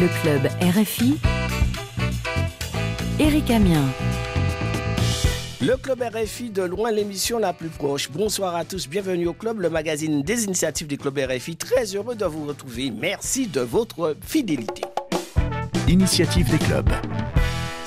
Le club RFI. Eric Amien. Le club RFI de loin l'émission la plus proche. Bonsoir à tous, bienvenue au club, le magazine des initiatives du club RFI. Très heureux de vous retrouver. Merci de votre fidélité. Initiative des clubs.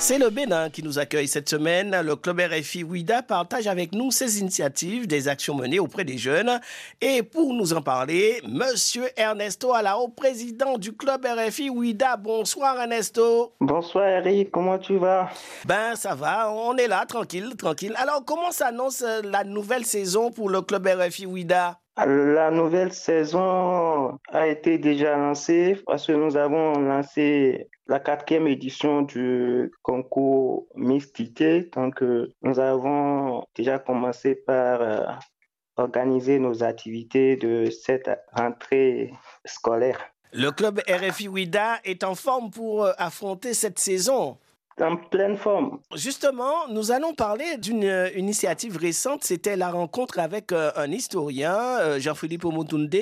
C'est le Bénin qui nous accueille cette semaine. Le club RFI Ouida partage avec nous ses initiatives, des actions menées auprès des jeunes. Et pour nous en parler, Monsieur Ernesto Alao, président du club RFI Ouida. Bonsoir Ernesto. Bonsoir Eric, comment tu vas? Ben ça va, on est là, tranquille, tranquille. Alors comment s'annonce la nouvelle saison pour le club RFI Ouida la nouvelle saison a été déjà lancée parce que nous avons lancé la quatrième édition du concours Mystité. Donc, euh, nous avons déjà commencé par euh, organiser nos activités de cette rentrée scolaire. Le club RFI Ouida est en forme pour euh, affronter cette saison en pleine forme. Justement, nous allons parler d'une euh, initiative récente. C'était la rencontre avec euh, un historien, euh, Jean-Philippe Omotunde,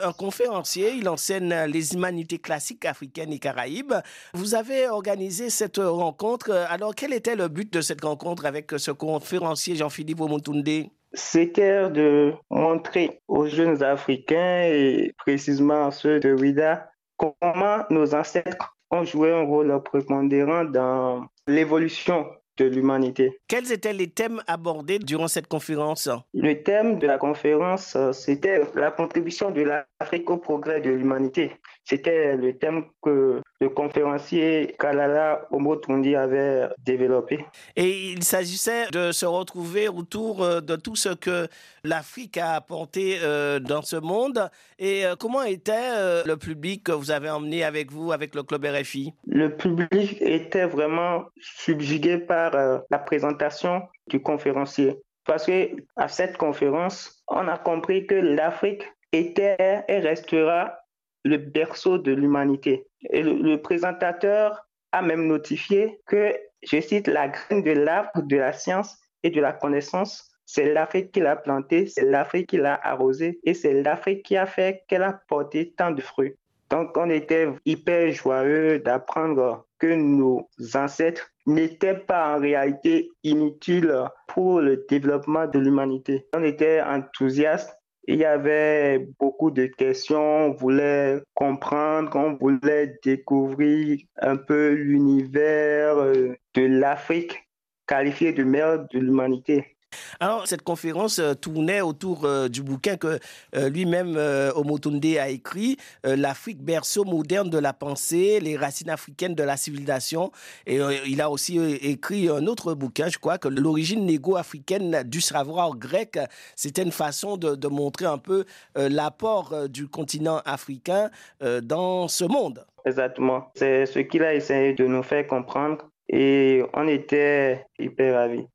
un conférencier. Il enseigne les humanités classiques africaines et caraïbes. Vous avez organisé cette rencontre. Alors, quel était le but de cette rencontre avec ce conférencier Jean-Philippe Omotunde? C'était de montrer aux jeunes Africains et précisément ceux de Ouida comment nos ancêtres ont joué un rôle prépondérant dans l'évolution de l'humanité. Quels étaient les thèmes abordés durant cette conférence? Le thème de la conférence, euh, c'était la contribution de l'Afrique au progrès de l'humanité. C'était le thème que le conférencier Kalala Omotundi avait développé. Et il s'agissait de se retrouver autour euh, de tout ce que l'Afrique a apporté euh, dans ce monde. Et euh, comment était le public que vous avez emmené avec vous, avec le club RFI Le public était vraiment subjugué par la présentation du conférencier. Parce que à cette conférence, on a compris que l'Afrique était et restera le berceau de l'humanité. Et le, présentateur a même notifié que, je cite, la graine de l'arbre de la science et de la connaissance, c'est l'Afrique qui l'a plantée, c'est l'Afrique qui l'a arrosée et c'est l'Afrique qui a fait qu'elle a porté tant de fruits. Donc, on était hyper joyeux d'apprendre que nos ancêtres n'étaient pas en réalité inutiles pour le développement de l'humanité. On était enthousiastes il y avait beaucoup de questions, on voulait comprendre, on voulait découvrir un peu l'univers euh, de l'Afrique qualifié de mère de l'humanité. Alors, cette conférence euh, tournait autour euh, du bouquin que euh, lui-même Omotunde a écrit, L'Afrique berceau moderne de la pensée, les racines africaines de la civilisation. Et il a aussi écrit un autre bouquin, je crois, que l'origine négo-africaine du savoir grec. C'était une façon de, de, montrer un peu l'apport du continent africain dans ce monde. Exactement. C'est ce qu'il a essayé de nous faire comprendre et on était hyper ravis.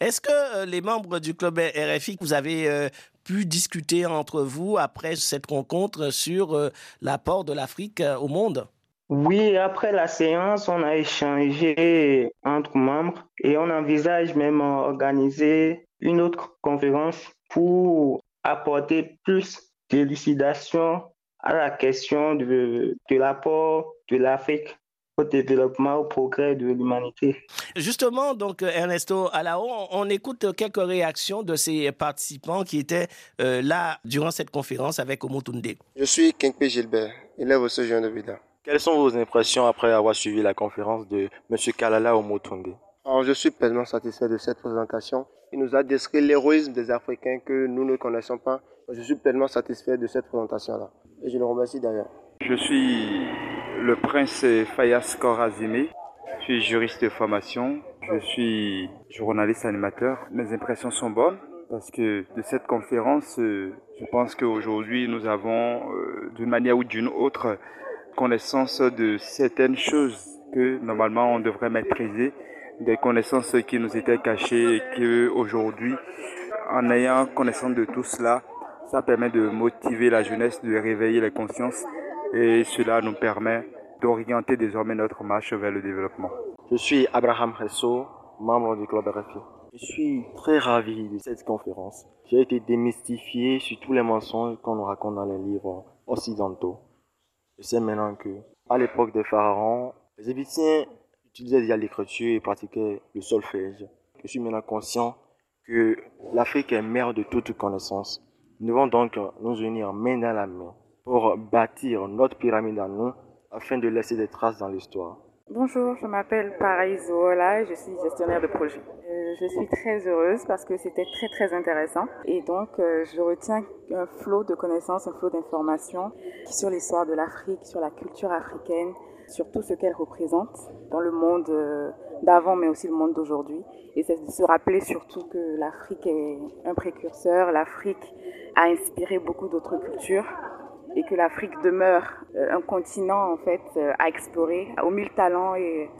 Est-ce que euh, les membres du club RFI, vous avez euh, pu discuter entre vous après cette rencontre sur euh, l'apport de l'Afrique au monde? Oui, après la séance, on a échangé entre membres et on envisage même organiser une autre conférence pour apporter plus d'élucidation à la question de, de l'apport de l'Afrique au développement, au progrès de l'humanité. Justement, donc Ernesto Alao, on écoute quelques réactions de ces participants qui étaient euh, là durant cette conférence avec Omotunde. Je suis Kenkpe Gilbert, élève au Sojourn de Vida. Quelles sont vos impressions après avoir suivi la conférence de M. Kalala Omotunde Alors, je suis pleinement satisfait de cette présentation. Il nous a décrit l'héroïsme des Africains que nous ne connaissons pas. Je suis pleinement satisfait de cette présentation-là. Et je le remercie d'ailleurs. Je suis le prince Fayas Korazime. Je suis juriste de formation. Je suis journaliste animateur. Mes impressions sont bonnes parce que de cette conférence, euh, je pense qu'aujourd'hui, nous avons, euh, d'une manière ou d'une autre, connaissance de certaines choses que normalement on devrait maîtriser, des connaissances qui nous étaient cachées et que aujourd'hui, en ayant connaissance de tout cela, ça permet de motiver la jeunesse, de réveiller les consciences et cela nous permet d'orienter désormais notre marche vers le développement. Je suis Abraham Resso, membre du Club RFI. Je suis très ravi de cette conférence. J'ai été démystifié sur tous les mensonges qu'on nous raconte dans les livres occidentaux. Je sais maintenant que À l'époque des pharaons, les Égyptiens utilisaient déjà l'écriture et pratiquaient le solfège. Je suis maintenant conscient que l'Afrique est mère de toute connaissance. Nous devons donc nous unir main dans la main pour bâtir notre pyramide à nous afin de laisser des traces dans l'histoire. Bonjour, je m'appelle Paraïso Ola et je suis gestionnaire de projet. Euh, je suis très heureuse parce que c'était très très intéressant et donc euh, je retiens un flot de connaissances, un flot d'informations sur l'histoire de l'Afrique, sur la culture africaine, sur tout ce qu'elle représente dans le monde euh, d'avant mais aussi le monde d'aujourd'hui. Et c'est de se rappeler surtout que l'Afrique est un précurseur, l'Afrique a inspiré beaucoup d'autres cultures et que l'Afrique demeure euh, un continent en fait euh, à explorer, aux mille talents et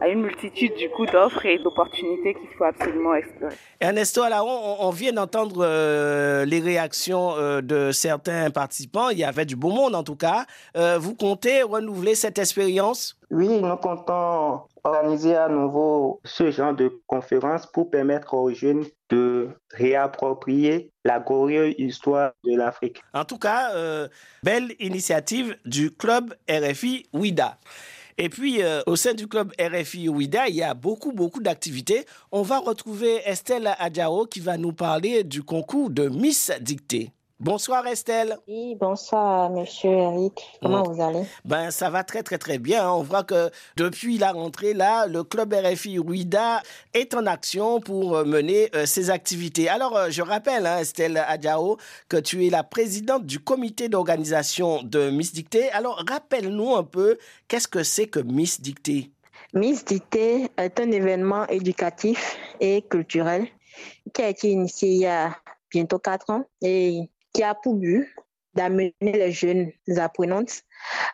à une multitude du coup d'offres et d'opportunités qu'il faut absolument explorer. Ernesto Alaron, on, vient d'entendre euh, les réactions de certains participants. Il y avait du beau monde en tout cas. vous comptez renouveler cette expérience? Oui, nous comptons organiser à nouveau ce genre de conférence pour permettre aux jeunes de réapproprier la glorieuse histoire de l'Afrique. En tout cas, euh, belle initiative du club RFI WIDA. Et puis, euh, au sein du club RFI WIDA, il y a beaucoup, beaucoup d'activités. On va retrouver Estelle Adjao qui va nous parler du concours de Miss Dictée. Bonsoir Estelle. Oui, bonsoir Monsieur Eric. Comment vous allez? Ben ça va très très très bien. On voit que depuis la rentrée là, le club RFI Ouida est en action pour euh, mener euh, ses activités. Alors euh, je rappelle hein, Estelle Adjao que tu es la présidente du comité d'organisation de Miss Dictée. Alors rappelle-nous un peu qu'est-ce que c'est que Miss Dictée? Miss Dictée est un événement éducatif et culturel qui a été initié il y a bientôt quatre ans et qui a pour but d'amener les jeunes apprenantes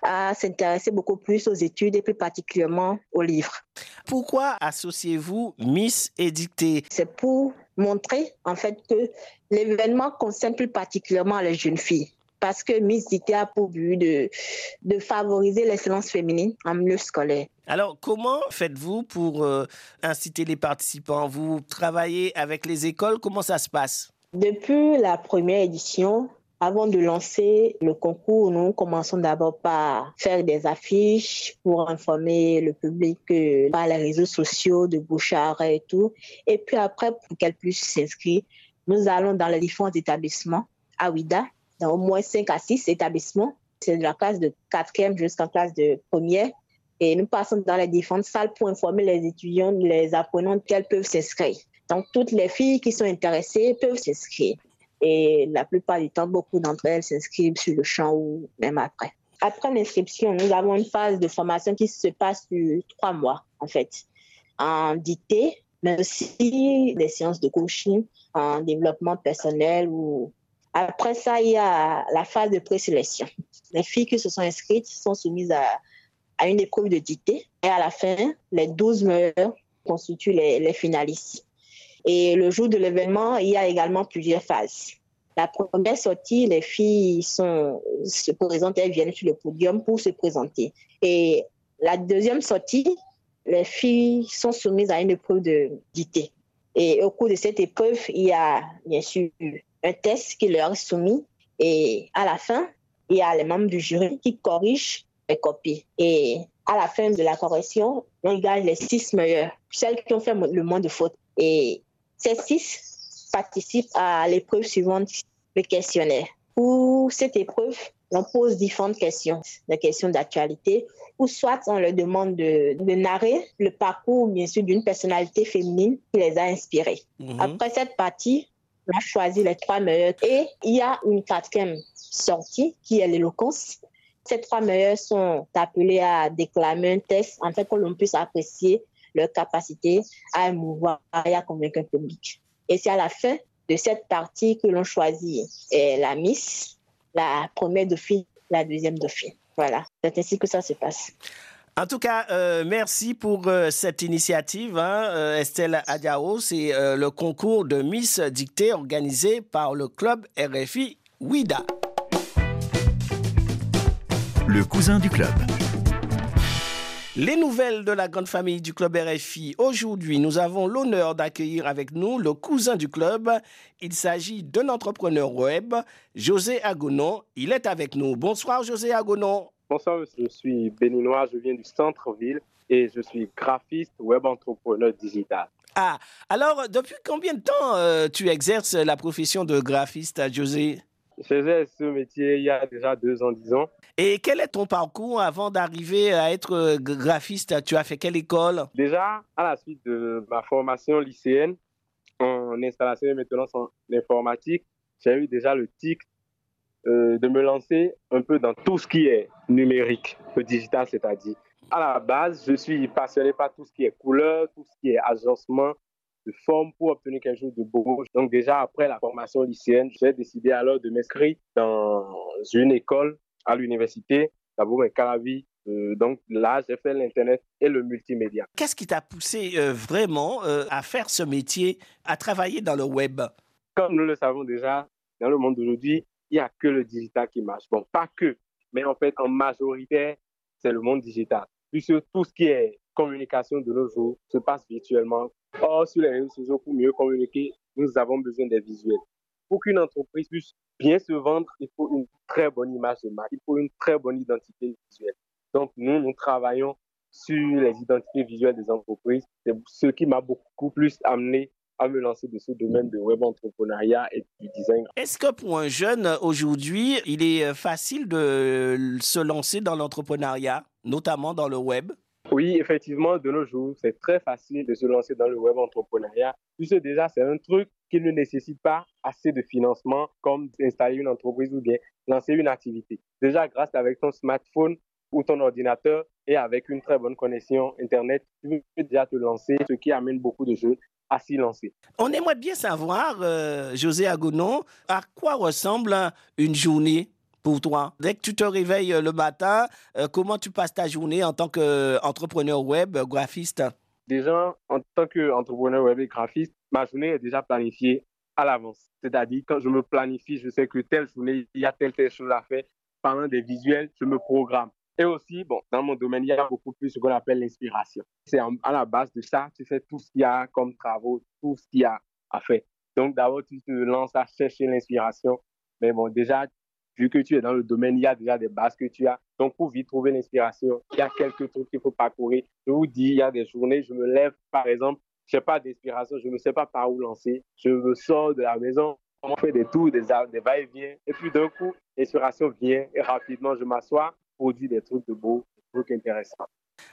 à s'intéresser beaucoup plus aux études et plus particulièrement aux livres. Pourquoi associez-vous Miss Édictée? C'est pour montrer en fait que l'événement concerne plus particulièrement les jeunes filles. Parce que Miss Dictée a pour but de, de favoriser l'excellence féminine en milieu scolaire. Alors, comment faites-vous pour euh, inciter les participants? Vous travaillez avec les écoles? Comment ça se passe? Depuis la première édition, avant de lancer le concours, nous commençons d'abord par faire des affiches pour informer le public par les réseaux sociaux de Bouchard et tout. Et puis après, pour qu'elle puisse s'inscrire, nous allons dans les différents établissements à Ouida, dans au moins 5 à 6 établissements. C'est de la classe de 4e jusqu'en classe de première. Et nous passons dans les différentes salles pour informer les étudiants, les apprenants qu'elles peuvent s'inscrire. Donc, toutes les filles qui sont intéressées peuvent s'inscrire. Et la plupart du temps, beaucoup d'entre elles s'inscrivent sur le champ ou même après. Après l'inscription, nous avons une phase de formation qui se passe sur trois mois, en fait, en dictée, mais aussi des séances de coaching, en développement personnel. Ou... Après ça, il y a la phase de présélection. Les filles qui se sont inscrites sont soumises à, à une épreuve de dictée. Et à la fin, les 12 meilleurs constituent les, les finalistes. Et le jour de l'événement, il y a également plusieurs phases. La première sortie, les filles se présentent, elles viennent sur le podium pour se présenter. Et la deuxième sortie, les filles sont soumises à une épreuve de dictée. Et au cours de cette épreuve, il y a bien sûr un test qui leur est soumis. Et à la fin, il y a les membres du jury qui corrigent les copies. Et à la fin de la correction, on gagne les six meilleurs, celles qui ont fait le moins de fautes. Ces six participent à l'épreuve suivante, le questionnaire. Pour cette épreuve, on pose différentes questions, des questions d'actualité, ou soit on leur demande de, narrer le parcours, bien sûr, d'une personnalité féminine qui les a inspirés. Mhm. Après cette partie, on a choisi les trois meilleurs et il y a une quatrième sortie qui est l'éloquence. Ces trois meilleurs sont appelés à déclamer un texte, en fait, que l'on puisse apprécier leur capacité à émouvoir et à convaincre un public. Et c'est à la fin de cette partie que l'on choisit la Miss, la première dauphine, la deuxième dauphine. Voilà, c'est ainsi que ça se passe. En tout cas, euh, merci pour euh, cette initiative, hein, euh, Estelle Adiao. C'est le concours de Miss Dictée organisé par le club RFI WIDA. Le cousin du club. Les nouvelles de la grande famille du club RFI. Aujourd'hui, nous avons l'honneur d'accueillir avec nous le cousin du club. Il s'agit d'un entrepreneur web, José Agonon. Il est avec nous. Bonsoir, José Agonon. Bonsoir, je suis béninois, je viens du centre-ville et je suis graphiste, web entrepreneur digital. Ah, alors depuis combien de temps euh, tu exerces la profession de graphiste, José? J'exerce ce métier il y a déjà deux ans, dix ans. Et quel est ton parcours avant d'arriver à être euh, graphiste? Tu as fait quelle école? Déjà, à la suite de ma formation lycéenne en installation et maintenance en informatique, j'ai eu déjà le tic euh, de me lancer un peu dans tout ce qui est numérique, le digital, c'est-à-dire. À la base, je suis passionné par tout ce qui est couleur, tout ce qui est agencement de forme pour obtenir quelque chose de beau. Donc déjà, après la formation lycéenne, j'ai décidé alors de m'inscrire dans une école à l'université, d'abord Calavi. Euh, donc là, j'ai fait l'Internet et le multimédia. Qu'est-ce qui t'a poussé euh, vraiment euh, à faire ce métier, à travailler dans le web? Comme nous le savons déjà, dans le monde d'aujourd'hui, il n'y a que le digital qui marche. Bon, pas que, mais en fait, en majorité, c'est le monde digital. Puisque tout ce qui est communication de nos jours se passe virtuellement. Or, sur les réseaux sociaux, pour mieux communiquer, nous avons besoin des visuels. Pour qu'une entreprise puisse bien se vendre, il faut une très bonne image de marque, il faut une très bonne identité visuelle. Donc, nous, nous travaillons sur les identités visuelles des entreprises. C'est ce qui m'a beaucoup plus amené à me lancer de ce domaine de web entrepreneuriat et du design. Est-ce que pour un jeune aujourd'hui, il est facile de se lancer dans l'entrepreneuriat, notamment dans le web? Oui, effectivement, de nos jours, c'est très facile de se lancer dans le web entrepreneuriat, puisque déjà, c'est un truc qui ne nécessite pas assez de financement comme installer une entreprise ou bien lancer une activité. Déjà, grâce avec ton smartphone ou ton ordinateur et avec une très bonne connexion Internet, tu peux déjà te lancer, ce qui amène beaucoup de jeunes à s'y lancer. On aimerait bien savoir, euh, José Agonon, à quoi ressemble une journée pour toi Dès que tu te réveilles euh, le matin, euh, comment tu passes ta journée en tant qu'entrepreneur web, graphiste? Déjà, en tant qu'entrepreneur web et graphiste, ma journée est déjà planifiée à l'avance. C'est-à-dire, quand je me planifie, je sais que telle journée, il y a telle, telle chose à faire. Pendant des visuels, je me programme. Et aussi, bon, dans mon domaine, il y a beaucoup plus ce qu'on appelle l'inspiration. C'est à la base de ça, tu fais tout ce qu'il y a comme travaux, tout ce qu'il y a à faire. Donc, d'abord, tu te lances à chercher l'inspiration. Mais bon, déjà, vu que tu es dans le domaine, il y a déjà des bases que tu as. Donc, pour vite trouver l'inspiration, il y a quelques trucs qu'il faut parcourir. Je vous dis, il y a des journées, je me lève, par exemple, je n'ai pas d'inspiration, je ne sais pas par où lancer. Je me sors de la maison, on fait des tours, des, des va-et-vient. Et puis d'un coup, l'inspiration vient et rapidement, je m'assois, produis des trucs de beau, des trucs intéressants.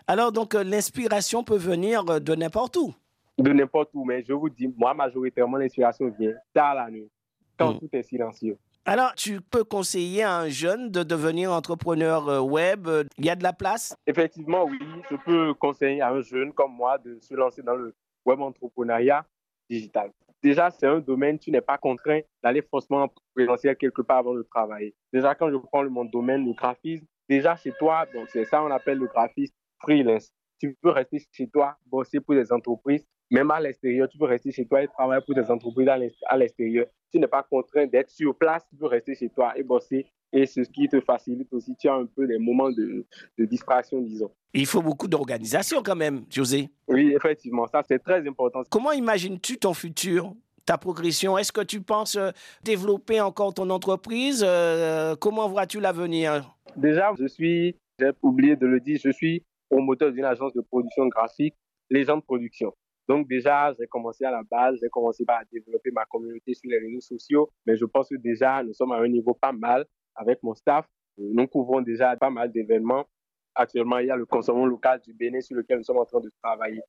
Alors, donc, euh, l'inspiration peut venir euh, de n'importe où De n'importe où, mais je vous dis, moi, majoritairement, l'inspiration vient tard la nuit, quand hmm. tout est silencieux. Alors, tu peux conseiller à un jeune de devenir entrepreneur euh, web Il y a de la place? Effectivement, oui. Je peux conseiller à un jeune comme moi de se lancer dans le web entrepreneuriat digital. Déjà, c'est un domaine, tu n'es pas contraint d'aller forcément en présentiel quelque part avant de travailler. Déjà, quand je prends mon domaine, le graphisme, déjà chez toi, donc c'est ça on appelle le graphisme freelance. Tu peux rester chez toi, bosser pour des entreprises même à l'extérieur, tu peux rester chez toi et travailler pour des entreprises à l'extérieur. Tu n'es pas contraint d'être sur place, tu peux rester chez toi et bosser. Et ce qui te facilite aussi, tu as un peu des moments de, de distraction, disons. Il faut beaucoup d'organisation quand même, José. Oui, effectivement, ça c'est très important. Comment imagines-tu ton futur ta progression? Est-ce que tu penses euh, développer encore ton entreprise? Euh, Comment vois-tu l'avenir? Déjà, je suis, j'ai oublié de le dire, je suis promoteur d'une agence de production graphique, Légende Production. Donc déjà, j'ai commencé à la base, j'ai commencé par développer ma communauté sur les réseaux sociaux, mais je pense que déjà, nous sommes à un niveau pas mal avec mon staff. Nous couvrons déjà pas mal d'événements. Actuellement, il y a le consommation local du Bénin sur lequel nous sommes en train de travailler.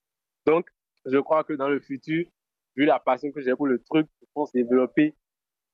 Donc, je crois que dans le futur, vu la passion que j'ai pour le truc, je pense développer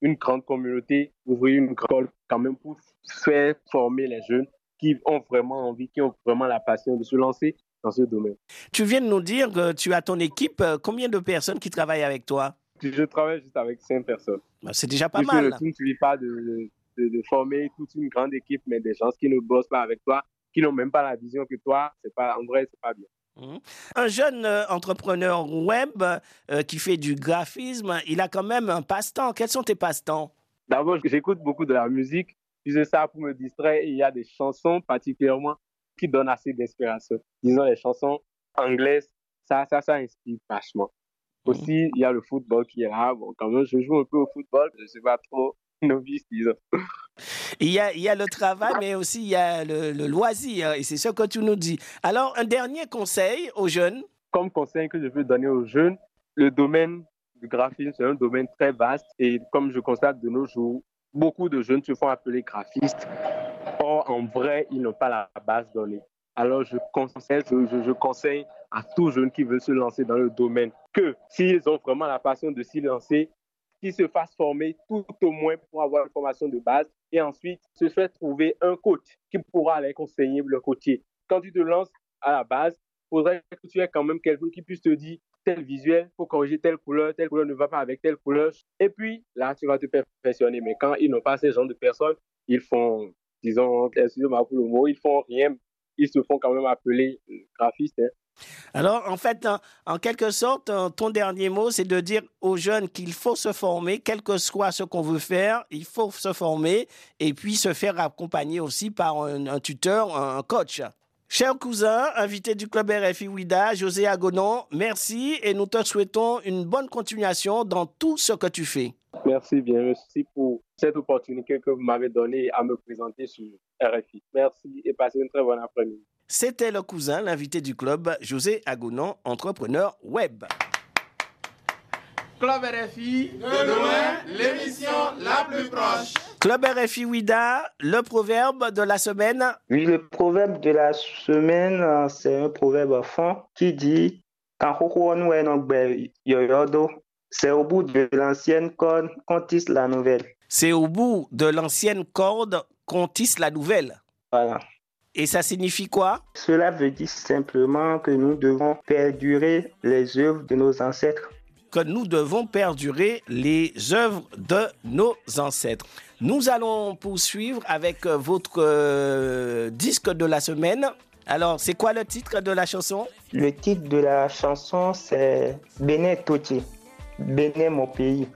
une grande communauté, ouvrir une école quand même pour faire former les jeunes qui ont vraiment envie, qui ont vraiment la passion de se lancer dans ce domaine. Tu viens de nous dire que tu as ton équipe. Euh, combien de personnes qui travaillent avec toi? Je travaille juste avec cinq personnes. Bah, c'est déjà pas mal. Le ne suffit pas de, de, former toute une grande équipe, mais des gens qui ne bossent pas avec toi, qui n'ont même pas la vision que toi, c'est pas, en vrai, c'est pas bien. Mmh. Un jeune euh, entrepreneur web euh, qui fait du graphisme, il a quand même un passe-temps. Quels sont tes passe-temps? D'abord, j'écoute beaucoup de la musique. Je ça pour me distraire. Il y a des chansons particulièrement qui donne assez d'inspiration. Disons, les chansons anglaises, ça, ça, ça inspire vachement. Mhm. Aussi, il y a le football qui est là. Bon, quand même, je joue un peu au football. Je ne sais pas trop novice, disons. Il y, a, il y a le travail, mais aussi il y a le, le loisir, et c'est ce que tu nous dis. Alors, un dernier conseil aux jeunes? Comme conseil que je veux donner aux jeunes, le domaine du graphisme, c'est un domaine très vaste, et comme je constate de nos jours, beaucoup de jeunes se font appeler graphistes. En vrai, ils n'ont pas la base donnée. Alors, je conseille, à tout jeune qui veut se lancer dans le domaine que s'ils ont vraiment la passion de s'y lancer, qu'ils se fassent former tout au moins pour avoir une formation de base et ensuite se faire trouver un coach qui pourra les conseiller le côté. Quand tu te lances à la base, il faudrait que tu aies quand même quelqu'un qui puisse te dire tel visuel, faut corriger telle couleur, telle couleur ne va pas avec telle couleur. Et puis là, tu vas te perfectionner. Mais quand ils n'ont pas ces genre de personnes, ils font, disons, excusez-moi le mot, ils font rien. Ils se font quand même appeler graphistes. Hein. Alors, en fait, en, quelque sorte, ton dernier mot, c'est de dire aux jeunes qu'il faut se former, quel que soit ce qu'on veut faire, il faut se former et puis se faire accompagner aussi par un tuteur, un coach. Cher cousin, invité du club RFI Ouida, José Agonon, merci et nous te souhaitons une bonne continuation dans tout ce que tu fais. Merci bien, merci pour cette opportunité que vous m'avez donnée à me présenter sur RFI. Merci et passez une très bonne après-midi. C'était le cousin, l'invité du club, José Agonon, entrepreneur web. Club RFI, de loin, l'émission la plus proche. Club RFI Ouida, le proverbe de la semaine. Oui, le proverbe de la semaine, c'est un proverbe fond qui dit c'est au bout de l'ancienne corde qu'on tisse la nouvelle. C'est au bout de l'ancienne corde qu'on tisse la nouvelle. Voilà. Et ça signifie quoi? Cela veut dire simplement que nous devons perdurer les œuvres de nos ancêtres. Que nous devons perdurer les œuvres de nos ancêtres. Nous allons poursuivre avec votre euh, disque de la semaine. Alors, c'est quoi le titre de la chanson? Le titre de la chanson, c'est Bénin Toti. Bénin, mon pays.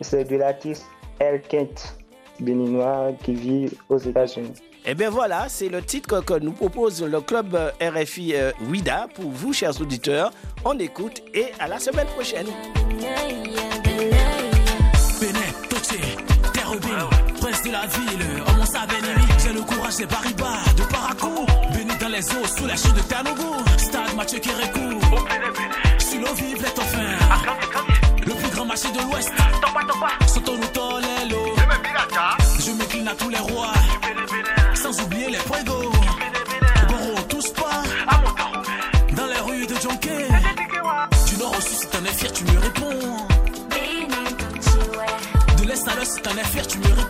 C'est de l'artiste El Kent, béninois qui vit aux États-Unis. Et bien voilà, c'est le titre que nous propose le club RFI euh, WIDA pour vous, chers auditeurs. On écoute et à la semaine prochaine. Prince de la ville, mon ennemi, j'ai le courage des Baribas, de Parakou, béni dans les eaux, sous la chute de Tanougou, stade Mathieu Kérékou, sur l'eau vive les enfin, le plus grand marché de l'Ouest, je m'incline à tous les rois, es fier, tu me